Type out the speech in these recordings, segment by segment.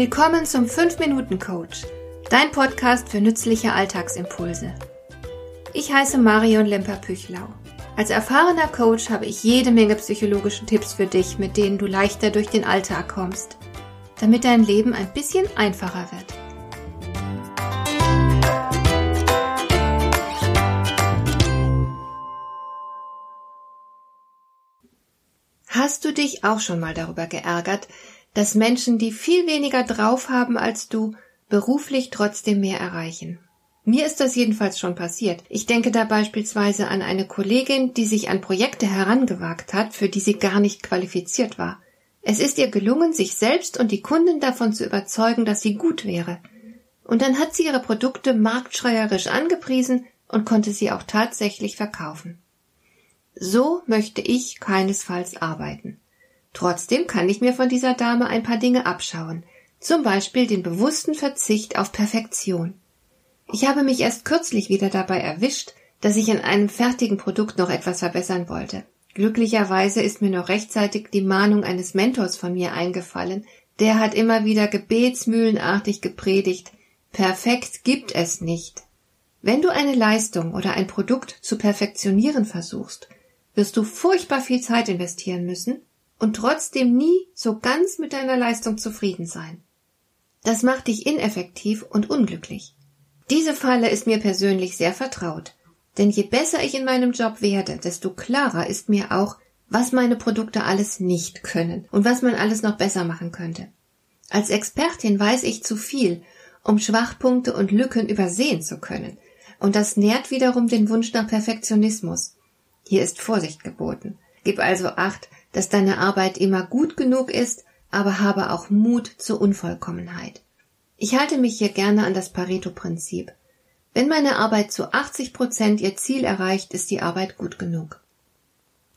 Willkommen zum 5-Minuten-Coach, dein Podcast für nützliche Alltagsimpulse. Ich heiße Marion Lemper-Püchlau. Als erfahrener Coach habe ich jede Menge psychologische Tipps für dich, mit denen du leichter durch den Alltag kommst, damit dein Leben ein bisschen einfacher wird. Hast du dich auch schon mal darüber geärgert, dass Menschen, die viel weniger drauf haben als du, beruflich trotzdem mehr erreichen. Mir ist das jedenfalls schon passiert. Ich denke da beispielsweise an eine Kollegin, die sich an Projekte herangewagt hat, für die sie gar nicht qualifiziert war. Es ist ihr gelungen, sich selbst und die Kunden davon zu überzeugen, dass sie gut wäre. Und dann hat sie ihre Produkte marktschreierisch angepriesen und konnte sie auch tatsächlich verkaufen. So möchte ich keinesfalls arbeiten. Trotzdem kann ich mir von dieser Dame ein paar Dinge abschauen, zum Beispiel den bewussten Verzicht auf Perfektion. Ich habe mich erst kürzlich wieder dabei erwischt, dass ich an einem fertigen Produkt noch etwas verbessern wollte. Glücklicherweise ist mir noch rechtzeitig die Mahnung eines Mentors von mir eingefallen, der hat immer wieder gebetsmühlenartig gepredigt, perfekt gibt es nicht. Wenn du eine Leistung oder ein Produkt zu perfektionieren versuchst, wirst du furchtbar viel Zeit investieren müssen und trotzdem nie so ganz mit deiner Leistung zufrieden sein. Das macht dich ineffektiv und unglücklich. Diese Falle ist mir persönlich sehr vertraut, denn je besser ich in meinem Job werde, desto klarer ist mir auch, was meine Produkte alles nicht können und was man alles noch besser machen könnte. Als Expertin weiß ich zu viel, um Schwachpunkte und Lücken übersehen zu können, und das nährt wiederum den Wunsch nach Perfektionismus. Hier ist Vorsicht geboten. Gib also acht, dass deine Arbeit immer gut genug ist, aber habe auch Mut zur Unvollkommenheit. Ich halte mich hier gerne an das Pareto-Prinzip. Wenn meine Arbeit zu 80 Prozent ihr Ziel erreicht, ist die Arbeit gut genug.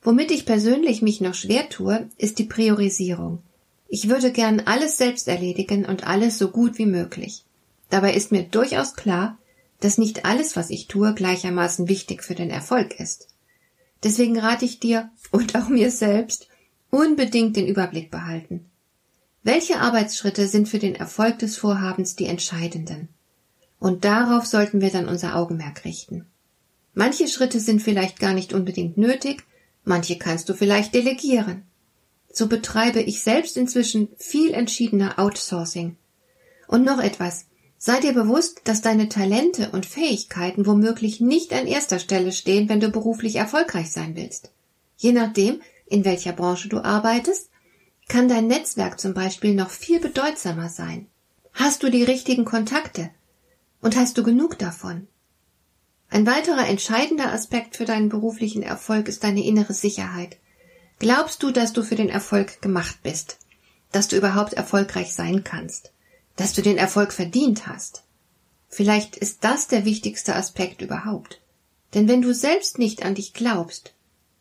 Womit ich persönlich mich noch schwer tue, ist die Priorisierung. Ich würde gern alles selbst erledigen und alles so gut wie möglich. Dabei ist mir durchaus klar, dass nicht alles, was ich tue, gleichermaßen wichtig für den Erfolg ist. Deswegen rate ich dir und auch mir selbst unbedingt den Überblick behalten. Welche Arbeitsschritte sind für den Erfolg des Vorhabens die entscheidenden? Und darauf sollten wir dann unser Augenmerk richten. Manche Schritte sind vielleicht gar nicht unbedingt nötig, manche kannst du vielleicht delegieren. So betreibe ich selbst inzwischen viel entschiedener Outsourcing. Und noch etwas, Sei dir bewusst, dass deine Talente und Fähigkeiten womöglich nicht an erster Stelle stehen, wenn du beruflich erfolgreich sein willst. Je nachdem, in welcher Branche du arbeitest, kann dein Netzwerk zum Beispiel noch viel bedeutsamer sein. Hast du die richtigen Kontakte? Und hast du genug davon? Ein weiterer entscheidender Aspekt für deinen beruflichen Erfolg ist deine innere Sicherheit. Glaubst du, dass du für den Erfolg gemacht bist? Dass du überhaupt erfolgreich sein kannst? Dass du den Erfolg verdient hast. Vielleicht ist das der wichtigste Aspekt überhaupt. Denn wenn du selbst nicht an dich glaubst,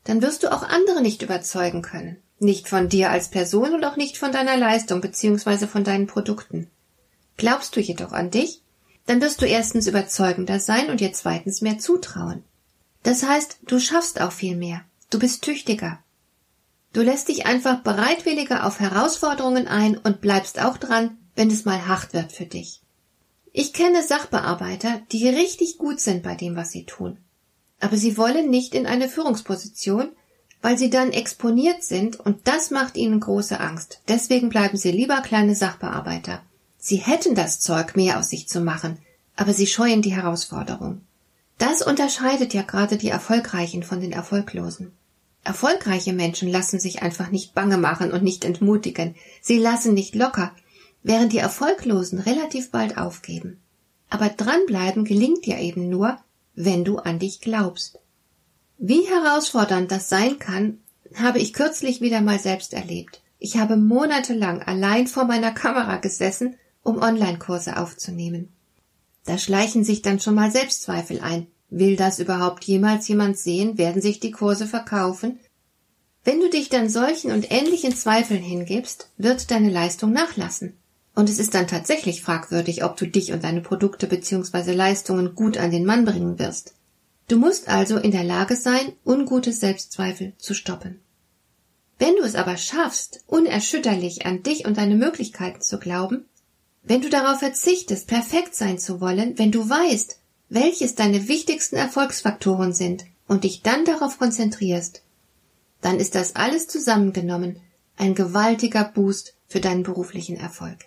dann wirst du auch andere nicht überzeugen können. Nicht von dir als Person und auch nicht von deiner Leistung bzw. von deinen Produkten. Glaubst du jedoch an dich, dann wirst du erstens überzeugender sein und dir zweitens mehr zutrauen. Das heißt, du schaffst auch viel mehr. Du bist tüchtiger. Du lässt dich einfach bereitwilliger auf Herausforderungen ein und bleibst auch dran, wenn es mal hart wird für dich. Ich kenne Sachbearbeiter, die richtig gut sind bei dem, was sie tun. Aber sie wollen nicht in eine Führungsposition, weil sie dann exponiert sind und das macht ihnen große Angst. Deswegen bleiben sie lieber kleine Sachbearbeiter. Sie hätten das Zeug, mehr aus sich zu machen, aber sie scheuen die Herausforderung. Das unterscheidet ja gerade die Erfolgreichen von den Erfolglosen. Erfolgreiche Menschen lassen sich einfach nicht bange machen und nicht entmutigen. Sie lassen nicht locker, während die Erfolglosen relativ bald aufgeben. Aber dranbleiben gelingt dir eben nur, wenn du an dich glaubst. Wie herausfordernd das sein kann, habe ich kürzlich wieder mal selbst erlebt. Ich habe monatelang allein vor meiner Kamera gesessen, um Online-Kurse aufzunehmen. Da schleichen sich dann schon mal Selbstzweifel ein. Will das überhaupt jemals jemand sehen? Werden sich die Kurse verkaufen? Wenn du dich dann solchen und ähnlichen Zweifeln hingibst, wird deine Leistung nachlassen. Und es ist dann tatsächlich fragwürdig, ob du dich und deine Produkte bzw. Leistungen gut an den Mann bringen wirst. Du musst also in der Lage sein, ungute Selbstzweifel zu stoppen. Wenn du es aber schaffst, unerschütterlich an dich und deine Möglichkeiten zu glauben, Wenn du darauf verzichtest, perfekt sein zu wollen, wenn du weißt, welches deine wichtigsten Erfolgsfaktoren sind und dich dann darauf konzentrierst, dann ist das alles zusammengenommen ein gewaltiger Boost für deinen beruflichen Erfolg.